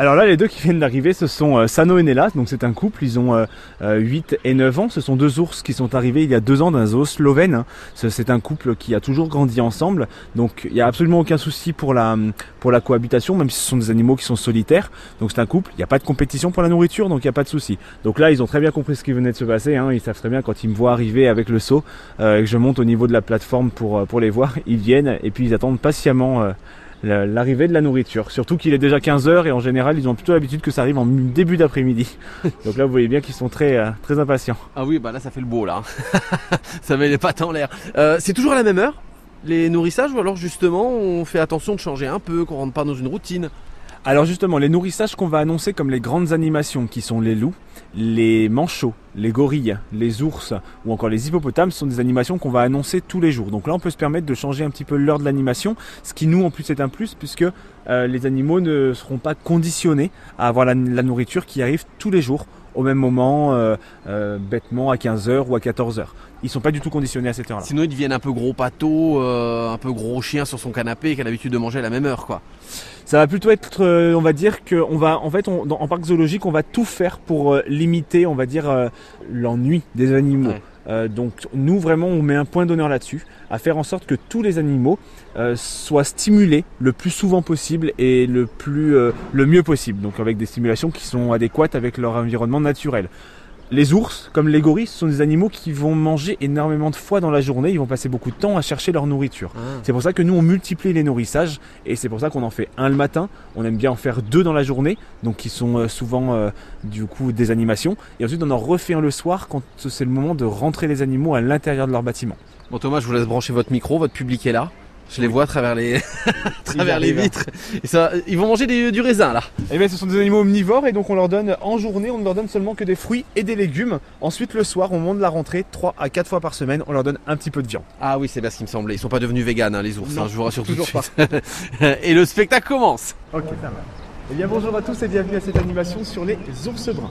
Alors là, les deux qui viennent d'arriver, ce sont euh, Sano et Nella. Donc c'est un couple, ils ont euh, euh, 8 et 9 ans. Ce sont deux ours qui sont arrivés il y a deux ans d'un zoo slovène. Ce- C'est un couple qui a toujours grandi ensemble. Donc il n'y a absolument aucun souci pour la, cohabitation, même si ce sont des animaux qui sont solitaires. Donc c'est un couple, il n'y a pas de compétition pour la nourriture, donc il n'y a pas de souci. Donc là, ils ont très bien compris ce qui venait de se passer. hein. Ils savent très bien quand ils me voient arriver avec le seau euh, et que je monte au niveau de la plateforme pour, euh, les voir, ils viennent et puis ils attendent patiemment euh, l'arrivée de la nourriture. Surtout qu'il est déjà 15h et en général ils ont plutôt l'habitude que ça arrive en début d'après-midi. Donc là vous voyez bien qu'ils sont très, euh, très impatients. Ah oui, bah là ça fait le beau là. ça met les pattes en l'air. Euh, c'est toujours à la même heure les nourrissages ou alors justement on fait attention de changer un peu, qu'on rentre pas dans une routine? Alors justement, les nourrissages qu'on va annoncer comme les grandes animations qui sont les loups, les manchots, les gorilles, les ours ou encore les hippopotames sont des animations qu'on va annoncer tous les jours. Donc là on peut se permettre de changer un petit peu l'heure de l'animation, ce qui nous en plus est un plus puisque euh, les animaux ne seront pas conditionnés à avoir la, la nourriture qui arrive tous les jours au même moment, euh, euh, bêtement à 15h ou à 14h. Ils sont pas du tout conditionnés à cette heure-là. Sinon ils deviennent un peu gros pâteau, euh, un peu gros chien sur son canapé qui a l'habitude de manger à la même heure quoi. Ça va plutôt être, euh, on va dire que on va, en fait, on- dans- en parc zoologique, on va tout faire pour limiter, on va dire, euh, l'ennui des animaux. Ouais. Euh, donc nous vraiment, on met un point d'honneur là-dessus, à faire en sorte que tous les animaux euh, soient stimulés le plus souvent possible et le euh, le mieux possible. Donc avec des stimulations qui sont adéquates avec leur environnement naturel. Les ours, comme les gorilles, ce sont des animaux qui vont manger énormément de fois dans la journée. Ils vont passer beaucoup de temps à chercher leur nourriture. C'est pour ça que nous on multiplie les nourrissages et c'est pour ça qu'on en fait un le matin. On aime bien en faire deux dans la journée, donc qui sont euh, souvent euh, du coup des animations. Et ensuite on en refait un le soir quand c'est le moment de rentrer les animaux à l'intérieur de leur bâtiment. Bon Thomas, je vous laisse brancher votre micro, votre public est là. Je les vois à travers les, à travers les vitres. Et ça, ils vont manger des- du raisin là. Et bien ce sont des animaux omnivores et donc on leur donne en journée, on ne leur donne seulement que des fruits et des légumes. Ensuite le soir, au moment de la rentrée, 3 à 4 fois par semaine, on leur donne un petit peu de viande. Ah oui, c'est bien ce qui me semblait. Ils sont pas devenus véganes hein, les ours, Non, hein, je vous rassure tout de suite. et le spectacle commence. Ok, ça va. Eh bien bonjour à tous et bienvenue à cette animation sur les ours bruns.